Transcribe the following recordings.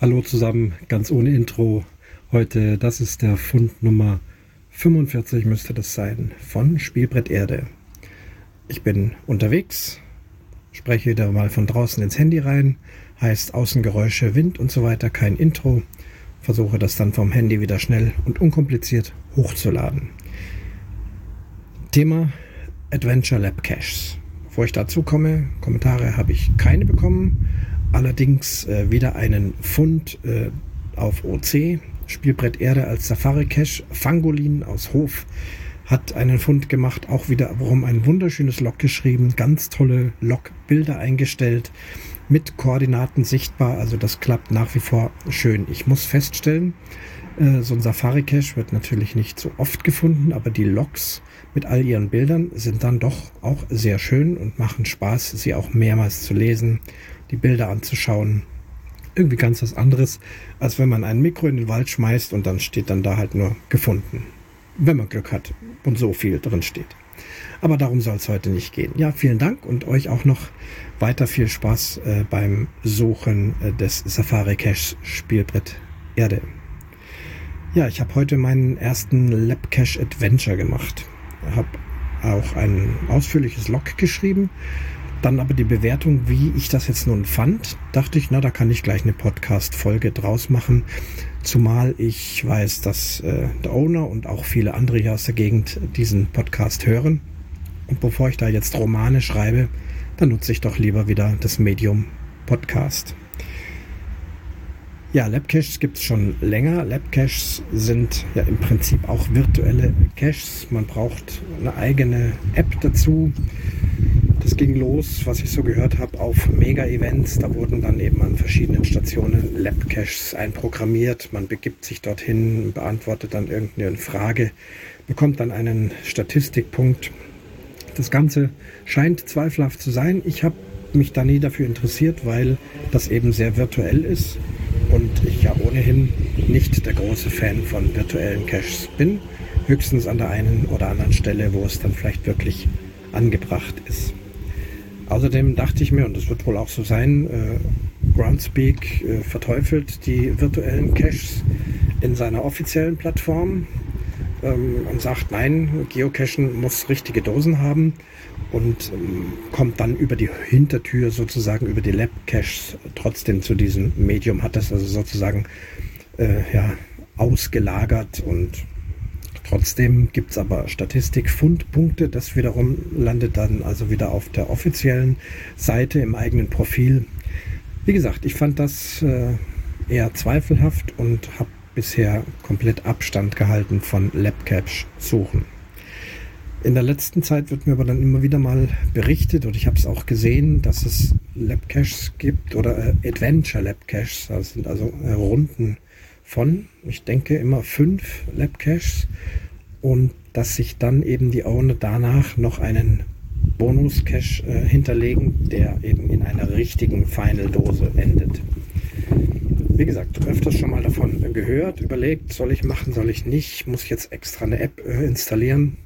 Hallo zusammen, ganz ohne Intro. Heute, das ist der Fund Nummer 45 müsste das sein, von Spielbrett Erde. Ich bin unterwegs, spreche wieder mal von draußen ins Handy rein, heißt Außengeräusche, Wind und so weiter, kein Intro. Versuche das dann vom Handy wieder schnell und unkompliziert hochzuladen. Thema Adventure Lab Caches. Bevor ich dazu komme, Kommentare habe ich keine bekommen allerdings äh, wieder einen Fund äh, auf OC, Spielbrett Erde als Safari Cache. Fangolin aus Hof hat einen Fund gemacht, auch wieder warum ein wunderschönes Log geschrieben, ganz tolle Logbilder eingestellt, mit Koordinaten sichtbar, also das klappt nach wie vor schön. Ich muss feststellen, äh, so ein Safari Cache wird natürlich nicht so oft gefunden, aber die Logs mit all ihren Bildern sind dann doch auch sehr schön und machen Spaß, sie auch mehrmals zu lesen die Bilder anzuschauen. Irgendwie ganz was anderes, als wenn man ein Mikro in den Wald schmeißt und dann steht dann da halt nur gefunden. Wenn man Glück hat und so viel drin steht. Aber darum soll es heute nicht gehen. Ja, vielen Dank und euch auch noch weiter viel Spaß äh, beim Suchen äh, des Safari Cache Spielbrett Erde. Ja, ich habe heute meinen ersten Lab Cache Adventure gemacht. Habe auch ein ausführliches Log geschrieben dann aber die Bewertung, wie ich das jetzt nun fand, dachte ich, na, da kann ich gleich eine Podcast-Folge draus machen. Zumal ich weiß, dass äh, der Owner und auch viele andere hier aus der Gegend diesen Podcast hören. Und bevor ich da jetzt Romane schreibe, dann nutze ich doch lieber wieder das Medium Podcast. Ja, Labcaches gibt es schon länger. Labcaches sind ja im Prinzip auch virtuelle Caches. Man braucht eine eigene App dazu. Ging los, was ich so gehört habe, auf Mega-Events. Da wurden dann eben an verschiedenen Stationen Lab-Caches einprogrammiert. Man begibt sich dorthin, beantwortet dann irgendeine Frage, bekommt dann einen Statistikpunkt. Das Ganze scheint zweifelhaft zu sein. Ich habe mich da nie dafür interessiert, weil das eben sehr virtuell ist und ich ja ohnehin nicht der große Fan von virtuellen Caches bin. Höchstens an der einen oder anderen Stelle, wo es dann vielleicht wirklich angebracht ist. Außerdem dachte ich mir, und das wird wohl auch so sein, äh, Groundspeak äh, verteufelt die virtuellen Caches in seiner offiziellen Plattform ähm, und sagt, nein, Geocachen muss richtige Dosen haben und ähm, kommt dann über die Hintertür sozusagen über die Lab-Caches trotzdem zu diesem Medium, hat das also sozusagen äh, ja, ausgelagert und Trotzdem gibt es aber Statistik-Fundpunkte. Das wiederum landet dann also wieder auf der offiziellen Seite im eigenen Profil. Wie gesagt, ich fand das äh, eher zweifelhaft und habe bisher komplett Abstand gehalten von Labcache-Suchen. In der letzten Zeit wird mir aber dann immer wieder mal berichtet und ich habe es auch gesehen, dass es Labcaches gibt oder äh, Adventure Labcaches. Das sind also äh, Runden von, ich denke, immer fünf Labcaches und dass sich dann eben die Owner danach noch einen Bonus-Cache äh, hinterlegen, der eben in einer richtigen Final-Dose endet. Wie gesagt, öfters schon mal davon gehört, überlegt, soll ich machen, soll ich nicht, muss jetzt extra eine App äh, installieren.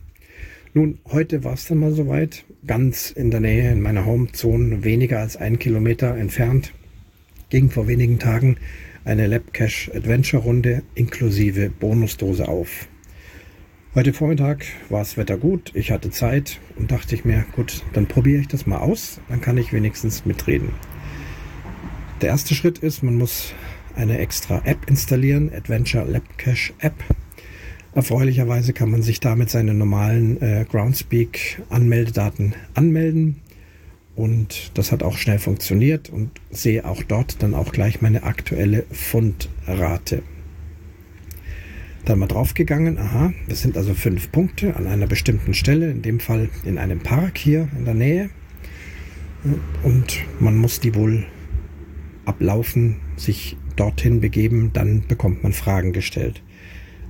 Nun, heute war es dann mal soweit, ganz in der Nähe in meiner Homezone, weniger als ein Kilometer entfernt, ging vor wenigen Tagen eine Labcache Adventure Runde inklusive Bonusdose auf. Heute Vormittag war das Wetter gut, ich hatte Zeit und dachte ich mir, gut, dann probiere ich das mal aus, dann kann ich wenigstens mitreden. Der erste Schritt ist, man muss eine extra App installieren, Adventure Lab Cache App. Erfreulicherweise kann man sich damit seine normalen äh, Groundspeak Anmeldedaten anmelden und das hat auch schnell funktioniert und sehe auch dort dann auch gleich meine aktuelle Fundrate. Dann mal draufgegangen, aha, das sind also fünf Punkte an einer bestimmten Stelle, in dem Fall in einem Park hier in der Nähe. Und man muss die wohl ablaufen, sich dorthin begeben, dann bekommt man Fragen gestellt.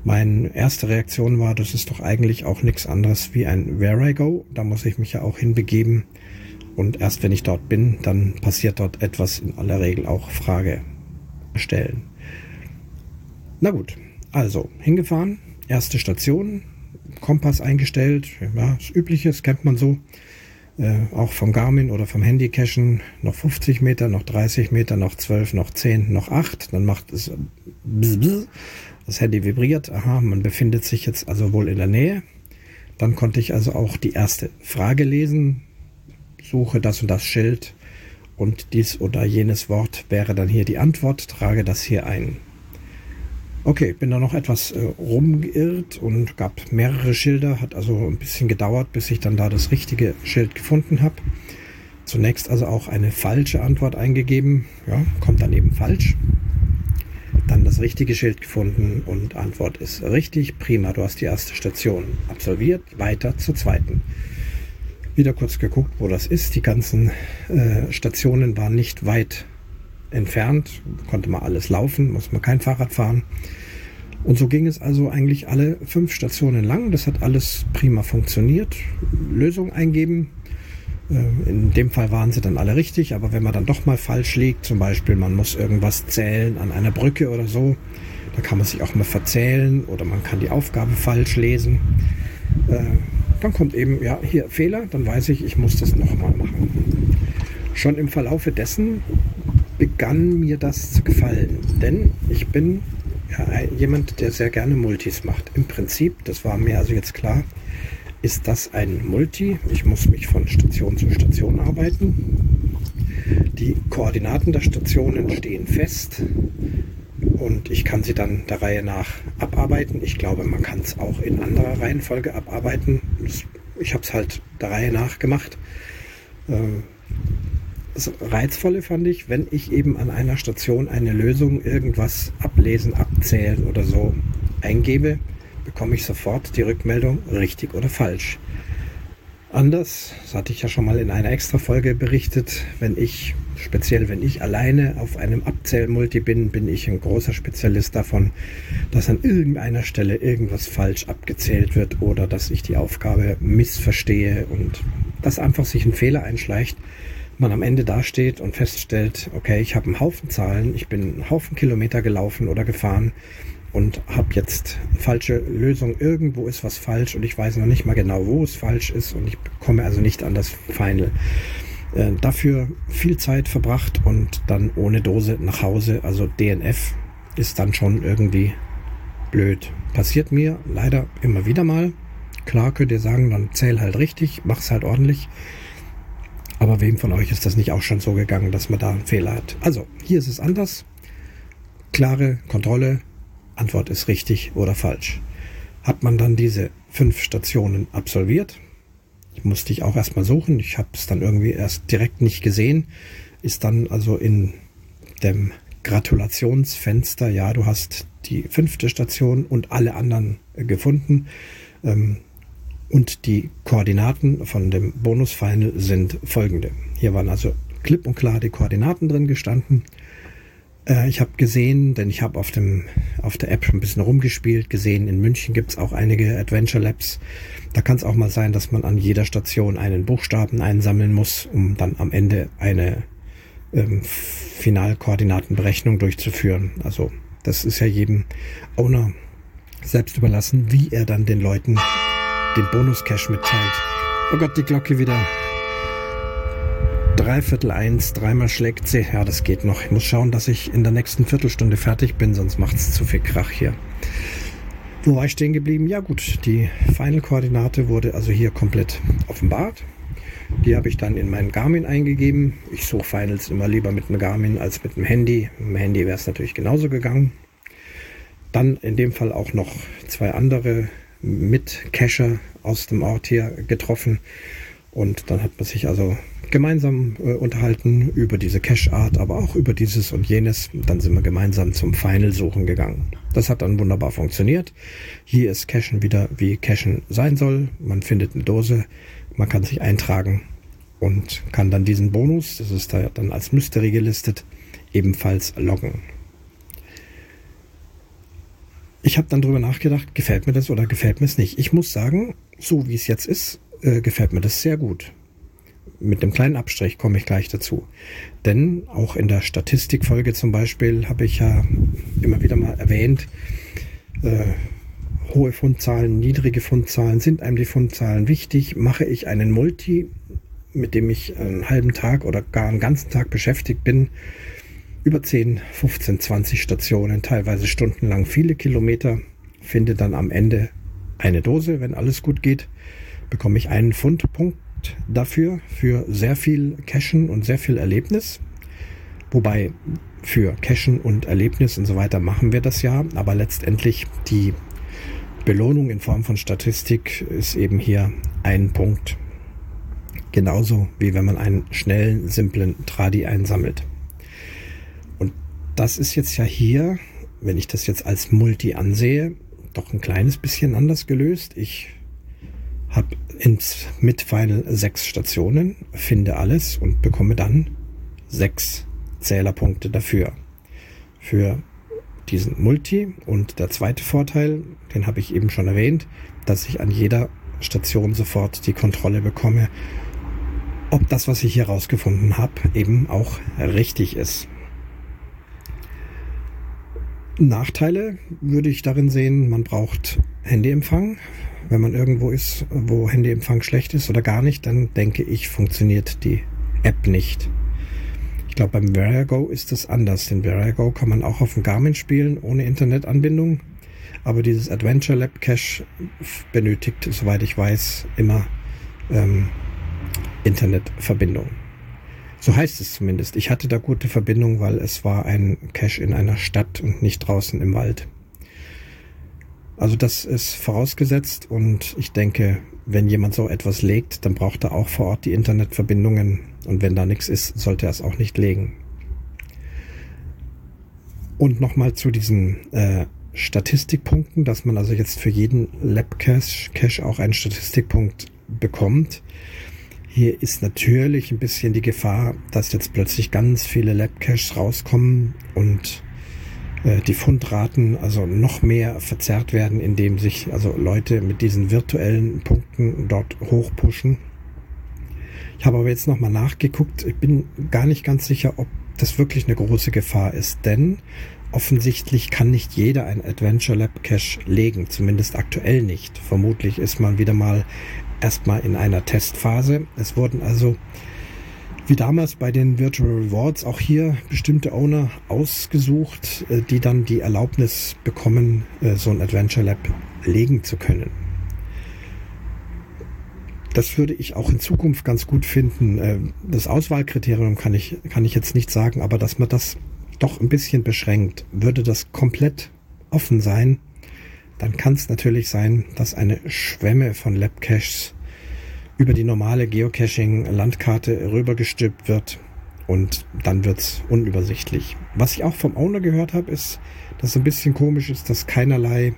Meine erste Reaktion war, das ist doch eigentlich auch nichts anderes wie ein Where I Go. Da muss ich mich ja auch hinbegeben. Und erst wenn ich dort bin, dann passiert dort etwas, in aller Regel auch Frage stellen. Na gut, also hingefahren, erste Station, Kompass eingestellt, ja, das Übliche, das kennt man so. äh, auch vom Garmin oder vom Handy cachen, noch 50 Meter, noch 30 Meter, noch 12, noch 10, noch 8. Dann macht es bzz, bzz, das Handy vibriert. Aha, man befindet sich jetzt also wohl in der Nähe. Dann konnte ich also auch die erste Frage lesen. Suche das und das Schild und dies oder jenes Wort wäre dann hier die Antwort. Trage das hier ein. Okay, bin da noch etwas äh, rumgeirrt und gab mehrere Schilder. Hat also ein bisschen gedauert, bis ich dann da das richtige Schild gefunden habe. Zunächst also auch eine falsche Antwort eingegeben. Ja, kommt dann eben falsch. Dann das richtige Schild gefunden und Antwort ist richtig. Prima, du hast die erste Station absolviert. Weiter zur zweiten. Wieder kurz geguckt, wo das ist. Die ganzen äh, Stationen waren nicht weit entfernt, konnte man alles laufen, muss man kein Fahrrad fahren. Und so ging es also eigentlich alle fünf Stationen lang. Das hat alles prima funktioniert. Lösung eingeben. Äh, in dem Fall waren sie dann alle richtig, aber wenn man dann doch mal falsch liegt, zum Beispiel man muss irgendwas zählen an einer Brücke oder so, da kann man sich auch mal verzählen oder man kann die Aufgabe falsch lesen. Dann kommt eben, ja, hier Fehler, dann weiß ich, ich muss das nochmal machen. Schon im Verlaufe dessen begann mir das zu gefallen. Denn ich bin ja, jemand, der sehr gerne Multis macht. Im Prinzip, das war mir also jetzt klar, ist das ein Multi. Ich muss mich von Station zu Station arbeiten. Die Koordinaten der Stationen stehen fest und ich kann sie dann der Reihe nach abarbeiten. Ich glaube, man kann es auch in anderer Reihenfolge abarbeiten. Ich habe es halt der Reihe nach gemacht. Ähm, das Reizvolle fand ich, wenn ich eben an einer Station eine Lösung, irgendwas ablesen, abzählen oder so eingebe, bekomme ich sofort die Rückmeldung richtig oder falsch. Anders, das hatte ich ja schon mal in einer extra Folge berichtet, wenn ich, speziell wenn ich alleine auf einem Abzählmulti bin, bin ich ein großer Spezialist davon, dass an irgendeiner Stelle irgendwas falsch abgezählt wird oder dass ich die Aufgabe missverstehe und dass einfach sich ein Fehler einschleicht man am Ende dasteht und feststellt, okay, ich habe einen Haufen Zahlen, ich bin einen Haufen Kilometer gelaufen oder gefahren und habe jetzt eine falsche Lösung. Irgendwo ist was falsch und ich weiß noch nicht mal genau, wo es falsch ist und ich komme also nicht an das Final. Äh, dafür viel Zeit verbracht und dann ohne Dose nach Hause. Also DNF ist dann schon irgendwie blöd. Passiert mir leider immer wieder mal. Klar könnt ihr sagen, dann zähl halt richtig, mach's halt ordentlich. Aber wem von euch ist das nicht auch schon so gegangen, dass man da einen Fehler hat? Also, hier ist es anders. Klare Kontrolle. Antwort ist richtig oder falsch. Hat man dann diese fünf Stationen absolviert? Ich musste ich auch erstmal suchen. Ich habe es dann irgendwie erst direkt nicht gesehen. Ist dann also in dem Gratulationsfenster, ja, du hast die fünfte Station und alle anderen gefunden. Ähm, und die Koordinaten von dem Bonus-Final sind folgende. Hier waren also klipp und klar die Koordinaten drin gestanden. Äh, ich habe gesehen, denn ich habe auf, auf der App schon ein bisschen rumgespielt, gesehen, in München gibt es auch einige Adventure Labs. Da kann es auch mal sein, dass man an jeder Station einen Buchstaben einsammeln muss, um dann am Ende eine ähm, Finalkoordinatenberechnung durchzuführen. Also das ist ja jedem Owner selbst überlassen, wie er dann den Leuten den Bonus-Cash mitteilt. Oh Gott, die Glocke wieder. Dreiviertel eins, dreimal schlägt sie. Ja, das geht noch. Ich muss schauen, dass ich in der nächsten Viertelstunde fertig bin, sonst macht es zu viel Krach hier. Wo war ich stehen geblieben? Ja gut, die Final-Koordinate wurde also hier komplett offenbart. Die habe ich dann in meinen Garmin eingegeben. Ich suche Finals immer lieber mit einem Garmin als mit einem Handy. Mit dem Handy wäre es natürlich genauso gegangen. Dann in dem Fall auch noch zwei andere mit Cacher aus dem Ort hier getroffen. Und dann hat man sich also gemeinsam äh, unterhalten über diese Cache-Art, aber auch über dieses und jenes. Dann sind wir gemeinsam zum Final-Suchen gegangen. Das hat dann wunderbar funktioniert. Hier ist Cachen wieder, wie Cachen sein soll. Man findet eine Dose, man kann sich eintragen und kann dann diesen Bonus, das ist da dann als Mystery gelistet, ebenfalls loggen ich habe dann drüber nachgedacht, gefällt mir das oder gefällt mir es nicht. Ich muss sagen, so wie es jetzt ist, äh, gefällt mir das sehr gut. Mit einem kleinen Abstrich komme ich gleich dazu. Denn auch in der Statistikfolge zum Beispiel habe ich ja immer wieder mal erwähnt, äh, hohe Fundzahlen, niedrige Fundzahlen, sind einem die Fundzahlen wichtig? Mache ich einen Multi? mit dem ich einen halben Tag oder gar einen ganzen Tag beschäftigt bin. Über 10, 15, 20 Stationen, teilweise stundenlang viele Kilometer. Finde dann am Ende eine Dose, wenn alles gut geht. Bekomme ich einen Pfundpunkt dafür, für sehr viel Cashen und sehr viel Erlebnis. Wobei für Cashen und Erlebnis und so weiter machen wir das ja, aber letztendlich die Belohnung in Form von Statistik ist eben hier ein Punkt. Genauso wie wenn man einen schnellen, simplen Tradi einsammelt. Und das ist jetzt ja hier, wenn ich das jetzt als Multi ansehe, doch ein kleines bisschen anders gelöst. Ich habe ins Mid-Final sechs Stationen, finde alles und bekomme dann sechs Zählerpunkte dafür. Für diesen Multi. Und der zweite Vorteil, den habe ich eben schon erwähnt, dass ich an jeder Station sofort die Kontrolle bekomme, ob das, was ich hier rausgefunden habe, eben auch richtig ist. Nachteile würde ich darin sehen, man braucht Handyempfang. Wenn man irgendwo ist, wo Handyempfang schlecht ist oder gar nicht, dann denke ich, funktioniert die App nicht. Ich glaube, beim Variago ist es anders. Den Variago kann man auch auf dem Garmin spielen, ohne Internetanbindung. Aber dieses Adventure Lab Cache benötigt, soweit ich weiß, immer ähm, Internetverbindung. So heißt es zumindest. Ich hatte da gute Verbindung, weil es war ein Cache in einer Stadt und nicht draußen im Wald. Also das ist vorausgesetzt und ich denke, wenn jemand so etwas legt, dann braucht er auch vor Ort die Internetverbindungen und wenn da nichts ist, sollte er es auch nicht legen. Und nochmal zu diesen äh, Statistikpunkten, dass man also jetzt für jeden Lab-Cache Cache auch einen Statistikpunkt bekommt. Hier ist natürlich ein bisschen die Gefahr, dass jetzt plötzlich ganz viele Lab-Caches rauskommen und äh, die Fundraten also noch mehr verzerrt werden, indem sich also Leute mit diesen virtuellen Punkten dort hochpushen. Ich habe aber jetzt nochmal nachgeguckt. Ich bin gar nicht ganz sicher, ob das wirklich eine große Gefahr ist, denn offensichtlich kann nicht jeder ein Adventure Lab Cache legen, zumindest aktuell nicht. Vermutlich ist man wieder mal erstmal in einer Testphase. Es wurden also wie damals bei den Virtual Rewards auch hier bestimmte Owner ausgesucht, äh, die dann die Erlaubnis bekommen, äh, so ein Adventure Lab legen zu können. Das würde ich auch in Zukunft ganz gut finden. Äh, das Auswahlkriterium kann ich, kann ich jetzt nicht sagen, aber dass man das doch ein bisschen beschränkt, würde das komplett offen sein, dann kann es natürlich sein, dass eine Schwemme von Lab Caches über die normale Geocaching-Landkarte rübergestülpt wird und dann wird es unübersichtlich. Was ich auch vom Owner gehört habe, ist, dass es ein bisschen komisch ist, dass keinerlei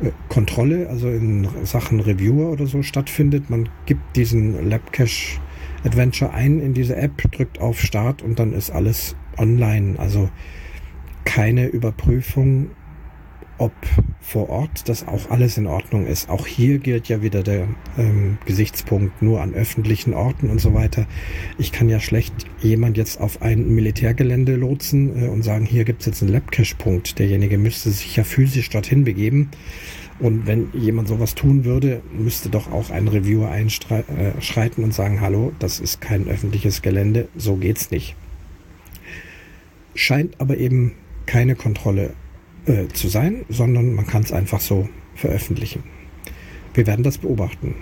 äh, Kontrolle, also in Sachen Reviewer oder so stattfindet. Man gibt diesen Labcache Adventure ein in diese App, drückt auf Start und dann ist alles online. Also keine Überprüfung ob vor Ort das auch alles in Ordnung ist. Auch hier gilt ja wieder der ähm, Gesichtspunkt nur an öffentlichen Orten und so weiter. Ich kann ja schlecht jemand jetzt auf ein Militärgelände lotsen äh, und sagen, hier gibt es jetzt einen Labcache-Punkt. Derjenige müsste sich ja physisch dorthin begeben. Und wenn jemand sowas tun würde, müsste doch auch ein Reviewer einschreiten äh, und sagen, hallo, das ist kein öffentliches Gelände, so geht's nicht. Scheint aber eben keine Kontrolle äh, zu sein, sondern man kann es einfach so veröffentlichen. Wir werden das beobachten.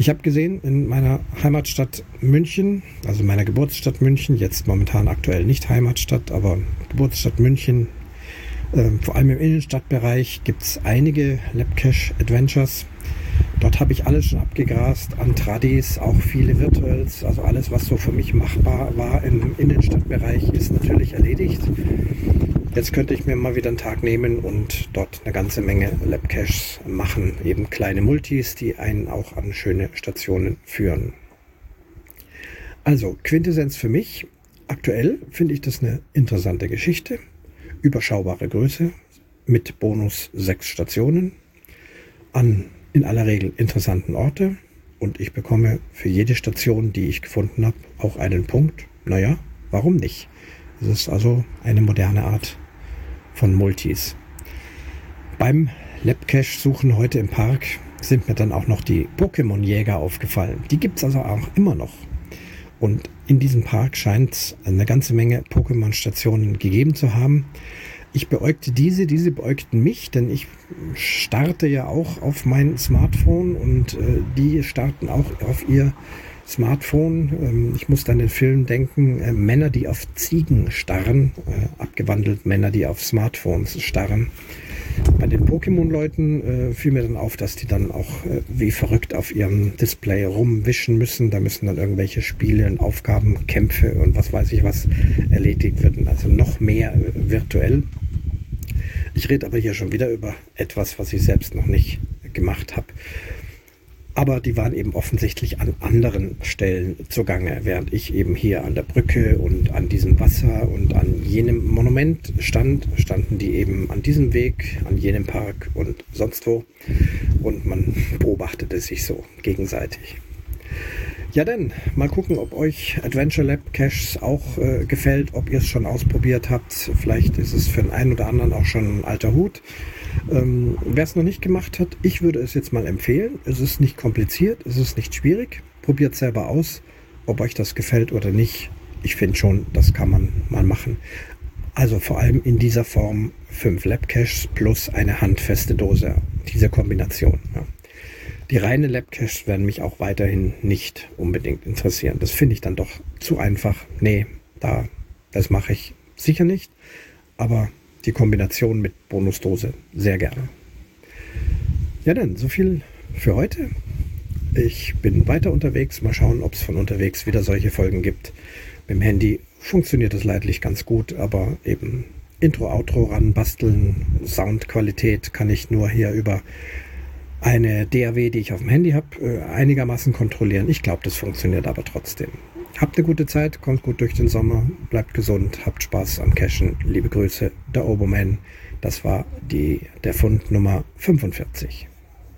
Ich habe gesehen, in meiner Heimatstadt München, also meiner Geburtsstadt München, jetzt momentan aktuell nicht Heimatstadt, aber Geburtsstadt München, äh, vor allem im Innenstadtbereich gibt es einige Labcache Adventures. Dort habe ich alles schon abgegrast an Tradis, auch viele Virtuals, also alles, was so für mich machbar war im Innenstadtbereich, ist natürlich erledigt. Jetzt könnte ich mir mal wieder einen Tag nehmen und dort eine ganze Menge Labcaches machen, eben kleine Multis, die einen auch an schöne Stationen führen. Also Quintessenz für mich. Aktuell finde ich das eine interessante Geschichte. Überschaubare Größe mit Bonus sechs Stationen an in aller Regel interessanten Orte und ich bekomme für jede Station, die ich gefunden habe, auch einen Punkt. Naja, warum nicht? Es ist also eine moderne Art von Multis. Beim Labcache-Suchen heute im Park sind mir dann auch noch die Pokémon-Jäger aufgefallen. Die gibt es also auch immer noch. Und in diesem Park scheint es eine ganze Menge Pokémon-Stationen gegeben zu haben. Ich beäugte diese, diese beäugten mich, denn ich starte ja auch auf mein Smartphone und äh, die starten auch auf ihr Smartphone. Ähm, ich muss an den Film denken, äh, Männer, die auf Ziegen starren, äh, abgewandelt Männer, die auf Smartphones starren. Bei den Pokémon-Leuten äh, fiel mir dann auf, dass die dann auch äh, wie verrückt auf ihrem Display rumwischen müssen. Da müssen dann irgendwelche Spiele und Aufgaben, Kämpfe und was weiß ich was erledigt werden. Also noch mehr äh, virtuell. Ich rede aber hier schon wieder über etwas, was ich selbst noch nicht gemacht habe. Aber die waren eben offensichtlich an anderen Stellen zugange, während ich eben hier an der Brücke und an diesem Wasser und an jenem Monument stand, standen die eben an diesem Weg, an jenem Park und sonst wo. Und man beobachtete sich so gegenseitig. Ja denn, mal gucken, ob euch Adventure Lab Caches auch äh, gefällt, ob ihr es schon ausprobiert habt. Vielleicht ist es für den einen oder anderen auch schon ein alter Hut. Ähm, Wer es noch nicht gemacht hat, ich würde es jetzt mal empfehlen. Es ist nicht kompliziert, es ist nicht schwierig. Probiert selber aus, ob euch das gefällt oder nicht. Ich finde schon, das kann man mal machen. Also vor allem in dieser Form 5 Labcaches plus eine handfeste Dose. Diese Kombination. Ja. Die reine Labcaches werden mich auch weiterhin nicht unbedingt interessieren. Das finde ich dann doch zu einfach. Nee, da, das mache ich sicher nicht. Aber die Kombination mit Bonusdose sehr gerne. Ja, dann, so viel für heute. Ich bin weiter unterwegs. Mal schauen, ob es von unterwegs wieder solche Folgen gibt. Mit dem Handy funktioniert es leidlich ganz gut, aber eben Intro, Outro ranbasteln, Soundqualität kann ich nur hier über eine DAW, die ich auf dem Handy habe, äh, einigermaßen kontrollieren. Ich glaube, das funktioniert aber trotzdem. Habt eine gute Zeit, kommt gut durch den Sommer, bleibt gesund, habt Spaß am Cashen. Liebe Grüße, der Oberman. Das war die, der Fund Nummer 45.